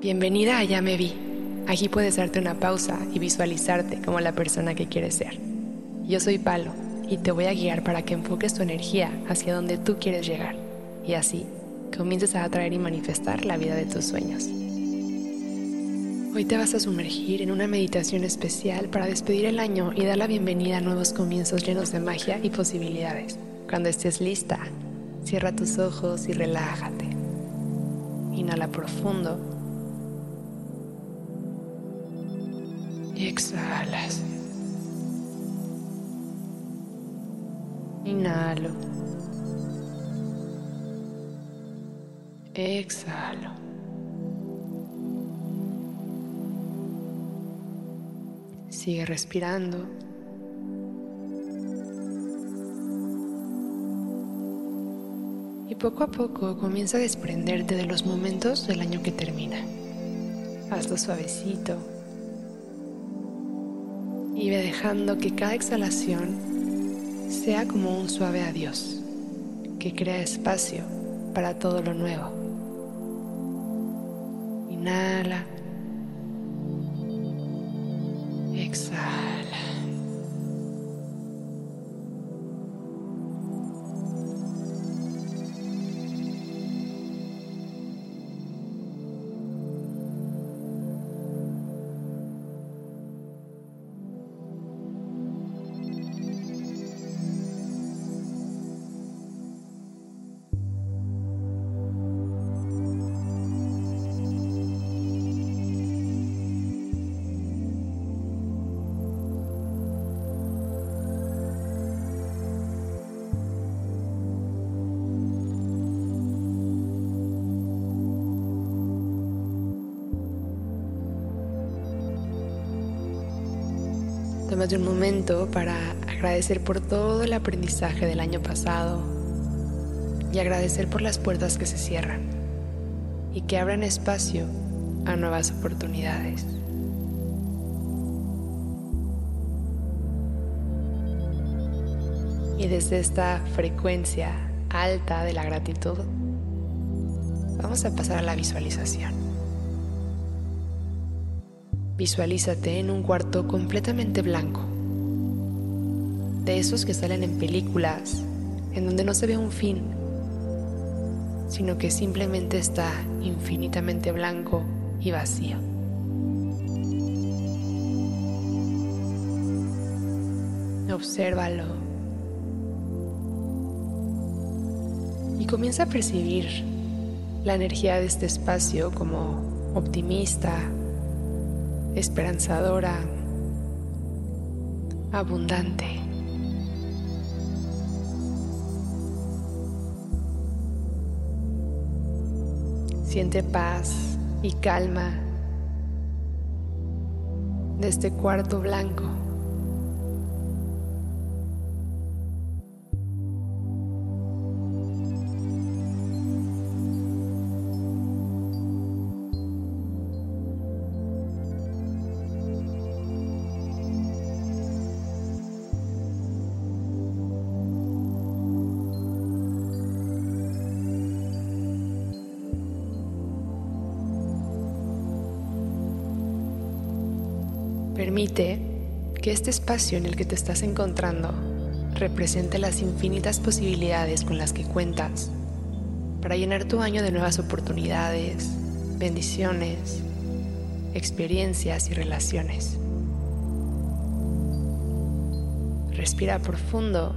Bienvenida a Ya Me Vi. Aquí puedes darte una pausa y visualizarte como la persona que quieres ser. Yo soy Palo y te voy a guiar para que enfoques tu energía hacia donde tú quieres llegar y así comiences a atraer y manifestar la vida de tus sueños. Hoy te vas a sumergir en una meditación especial para despedir el año y dar la bienvenida a nuevos comienzos llenos de magia y posibilidades. Cuando estés lista, cierra tus ojos y relájate. Inhala profundo y exhalas. Inhalo. Exhalo. Sigue respirando. Y poco a poco comienza a desprenderte de los momentos del año que termina. Hazlo suavecito y ve dejando que cada exhalación sea como un suave adiós que crea espacio para todo lo nuevo. Inhala. Exhala. Tómate un momento para agradecer por todo el aprendizaje del año pasado y agradecer por las puertas que se cierran y que abran espacio a nuevas oportunidades. Y desde esta frecuencia alta de la gratitud, vamos a pasar a la visualización. Visualízate en un cuarto completamente blanco. De esos que salen en películas, en donde no se ve un fin, sino que simplemente está infinitamente blanco y vacío. Obsérvalo. Y comienza a percibir la energía de este espacio como optimista, esperanzadora, abundante. Siente paz y calma de este cuarto blanco. Permite que este espacio en el que te estás encontrando represente las infinitas posibilidades con las que cuentas para llenar tu año de nuevas oportunidades, bendiciones, experiencias y relaciones. Respira profundo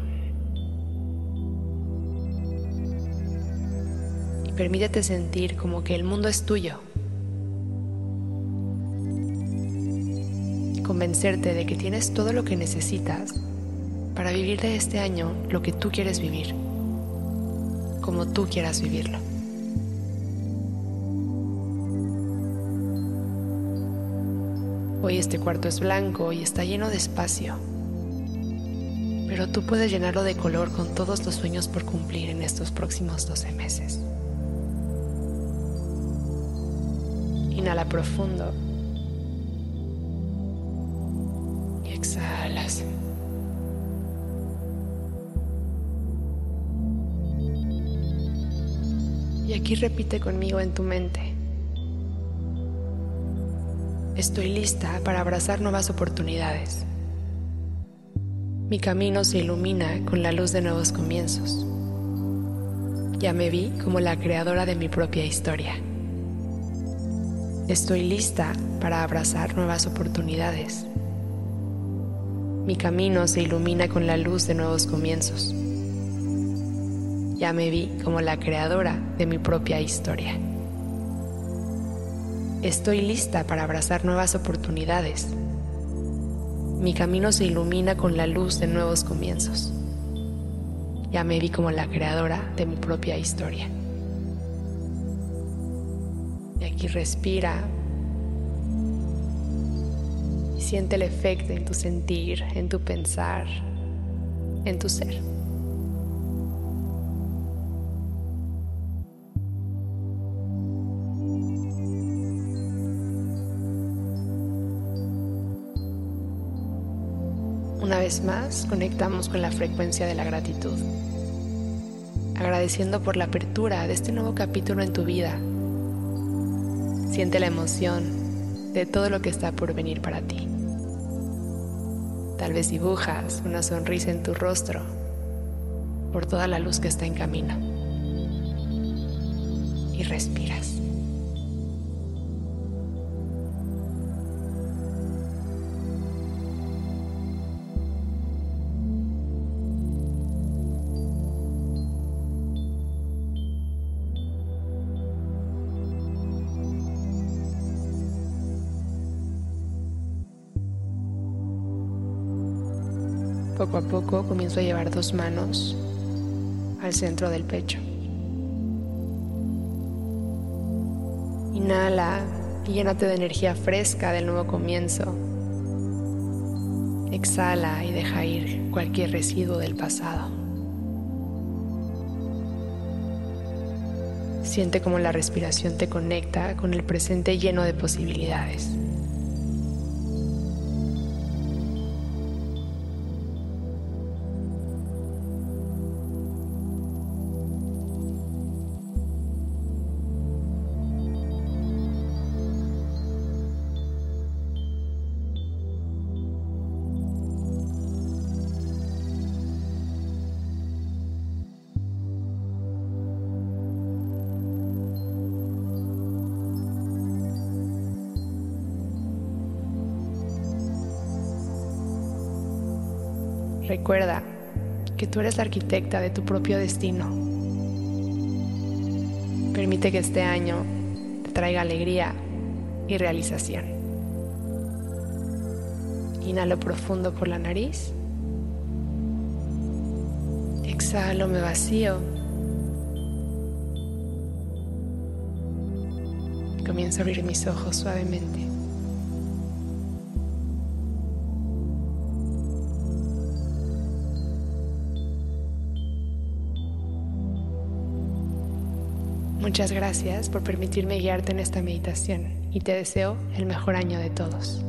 y permítete sentir como que el mundo es tuyo. Convencerte de que tienes todo lo que necesitas para vivir de este año lo que tú quieres vivir, como tú quieras vivirlo. Hoy este cuarto es blanco y está lleno de espacio, pero tú puedes llenarlo de color con todos los sueños por cumplir en estos próximos 12 meses. Inhala profundo. Exhalas. Y aquí repite conmigo en tu mente. Estoy lista para abrazar nuevas oportunidades. Mi camino se ilumina con la luz de nuevos comienzos. Ya me vi como la creadora de mi propia historia. Estoy lista para abrazar nuevas oportunidades. Mi camino se ilumina con la luz de nuevos comienzos. Ya me vi como la creadora de mi propia historia. Estoy lista para abrazar nuevas oportunidades. Mi camino se ilumina con la luz de nuevos comienzos. Ya me vi como la creadora de mi propia historia. Y aquí respira siente el efecto en tu sentir, en tu pensar, en tu ser. Una vez más, conectamos con la frecuencia de la gratitud, agradeciendo por la apertura de este nuevo capítulo en tu vida. Siente la emoción de todo lo que está por venir para ti. Tal vez dibujas una sonrisa en tu rostro por toda la luz que está en camino. Y respiras. Poco a poco comienzo a llevar dos manos al centro del pecho. Inhala y llénate de energía fresca del nuevo comienzo. Exhala y deja ir cualquier residuo del pasado. Siente cómo la respiración te conecta con el presente lleno de posibilidades. Recuerda que tú eres la arquitecta de tu propio destino. Permite que este año te traiga alegría y realización. Inhalo profundo por la nariz. Exhalo, me vacío. Comienzo a abrir mis ojos suavemente. Muchas gracias por permitirme guiarte en esta meditación y te deseo el mejor año de todos.